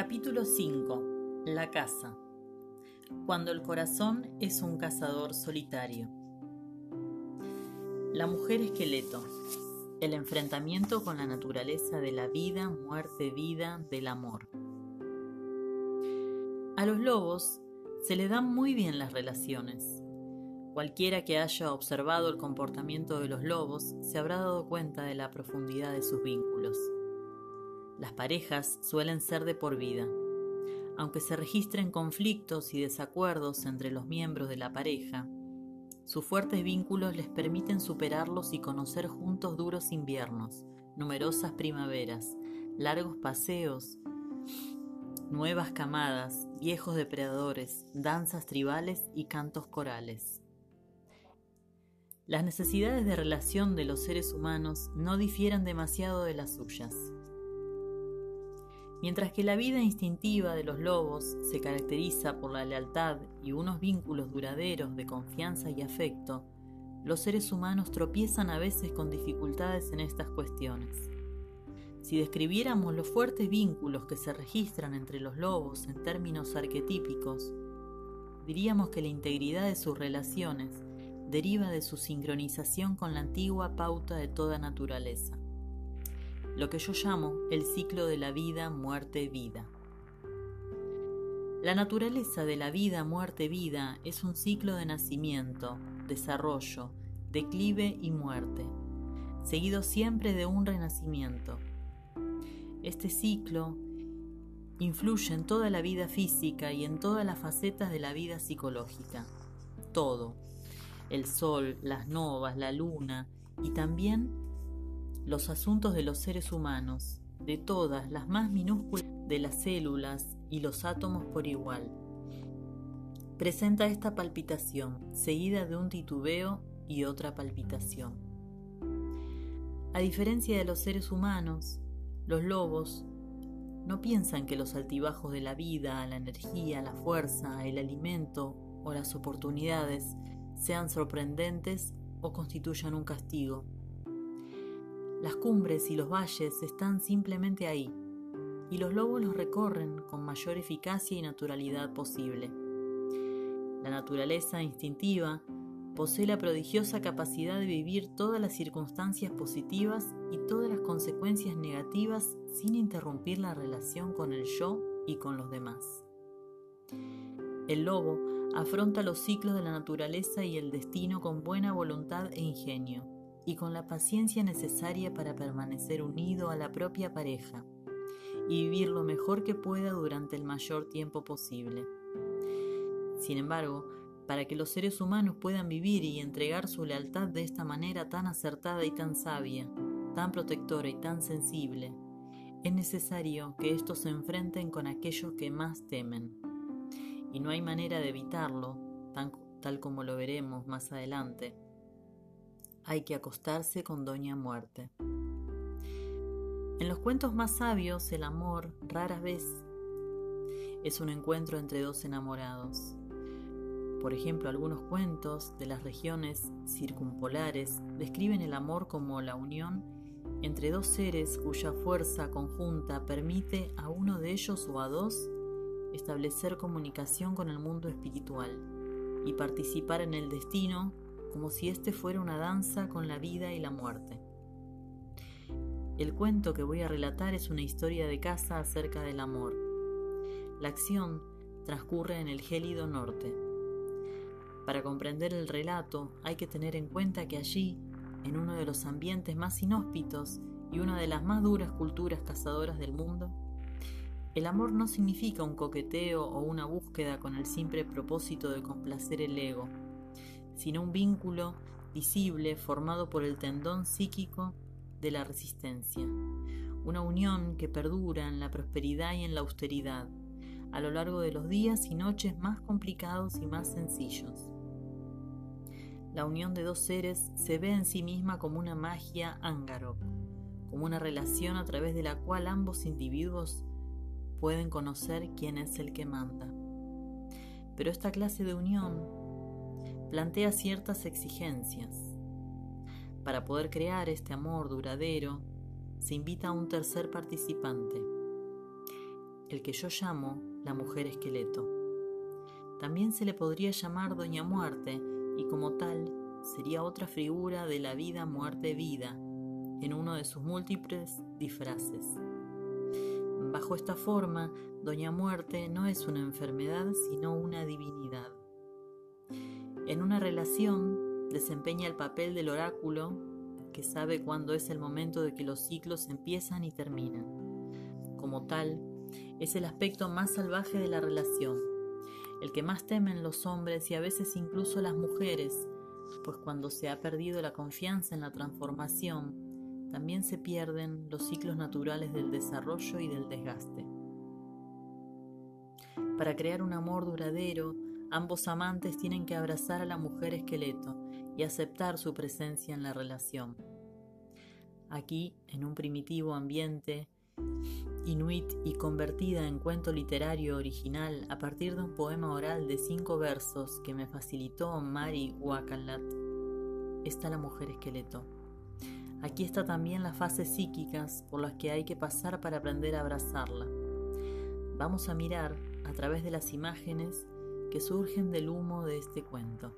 Capítulo 5. La caza. Cuando el corazón es un cazador solitario. La mujer esqueleto. El enfrentamiento con la naturaleza de la vida, muerte, vida, del amor. A los lobos se le dan muy bien las relaciones. Cualquiera que haya observado el comportamiento de los lobos se habrá dado cuenta de la profundidad de sus vínculos. Las parejas suelen ser de por vida. Aunque se registren conflictos y desacuerdos entre los miembros de la pareja, sus fuertes vínculos les permiten superarlos y conocer juntos duros inviernos, numerosas primaveras, largos paseos, nuevas camadas, viejos depredadores, danzas tribales y cantos corales. Las necesidades de relación de los seres humanos no difieren demasiado de las suyas. Mientras que la vida instintiva de los lobos se caracteriza por la lealtad y unos vínculos duraderos de confianza y afecto, los seres humanos tropiezan a veces con dificultades en estas cuestiones. Si describiéramos los fuertes vínculos que se registran entre los lobos en términos arquetípicos, diríamos que la integridad de sus relaciones deriva de su sincronización con la antigua pauta de toda naturaleza lo que yo llamo el ciclo de la vida, muerte, vida. La naturaleza de la vida, muerte, vida es un ciclo de nacimiento, desarrollo, declive y muerte, seguido siempre de un renacimiento. Este ciclo influye en toda la vida física y en todas las facetas de la vida psicológica. Todo. El sol, las novas, la luna y también los asuntos de los seres humanos, de todas las más minúsculas de las células y los átomos por igual. Presenta esta palpitación, seguida de un titubeo y otra palpitación. A diferencia de los seres humanos, los lobos no piensan que los altibajos de la vida, la energía, la fuerza, el alimento o las oportunidades sean sorprendentes o constituyan un castigo. Las cumbres y los valles están simplemente ahí, y los lobos los recorren con mayor eficacia y naturalidad posible. La naturaleza instintiva posee la prodigiosa capacidad de vivir todas las circunstancias positivas y todas las consecuencias negativas sin interrumpir la relación con el yo y con los demás. El lobo afronta los ciclos de la naturaleza y el destino con buena voluntad e ingenio y con la paciencia necesaria para permanecer unido a la propia pareja y vivir lo mejor que pueda durante el mayor tiempo posible. Sin embargo, para que los seres humanos puedan vivir y entregar su lealtad de esta manera tan acertada y tan sabia, tan protectora y tan sensible, es necesario que estos se enfrenten con aquellos que más temen. Y no hay manera de evitarlo, tal como lo veremos más adelante hay que acostarse con Doña Muerte. En los cuentos más sabios, el amor rara vez es un encuentro entre dos enamorados. Por ejemplo, algunos cuentos de las regiones circumpolares describen el amor como la unión entre dos seres cuya fuerza conjunta permite a uno de ellos o a dos establecer comunicación con el mundo espiritual y participar en el destino como si este fuera una danza con la vida y la muerte. El cuento que voy a relatar es una historia de caza acerca del amor. La acción transcurre en el gélido norte. Para comprender el relato hay que tener en cuenta que allí, en uno de los ambientes más inhóspitos y una de las más duras culturas cazadoras del mundo, el amor no significa un coqueteo o una búsqueda con el simple propósito de complacer el ego, sino un vínculo visible formado por el tendón psíquico de la resistencia, una unión que perdura en la prosperidad y en la austeridad, a lo largo de los días y noches más complicados y más sencillos. La unión de dos seres se ve en sí misma como una magia ángaro, como una relación a través de la cual ambos individuos pueden conocer quién es el que manda. Pero esta clase de unión plantea ciertas exigencias. Para poder crear este amor duradero, se invita a un tercer participante. el que yo llamo la mujer esqueleto. También se le podría llamar Doña Muerte y como tal sería otra figura de la vida, muerte, vida, en uno de sus múltiples disfraces. Bajo esta forma, Doña Muerte no es una enfermedad, sino una divinidad. En una relación desempeña el papel del oráculo que sabe cuándo es el momento de que los ciclos empiezan y terminan. Como tal, es el aspecto más salvaje de la relación, el que más temen los hombres y a veces incluso las mujeres, pues cuando se ha perdido la confianza en la transformación, también se pierden los ciclos naturales del desarrollo y del desgaste. Para crear un amor duradero, ambos amantes tienen que abrazar a la mujer esqueleto y aceptar su presencia en la relación. Aquí, en un primitivo ambiente inuit y convertida en cuento literario original a partir de un poema oral de cinco versos que me facilitó Mari Wakalat, está la mujer esqueleto. Aquí está también las fases psíquicas por las que hay que pasar para aprender a abrazarla. Vamos a mirar a través de las imágenes que surgen del humo de este cuento.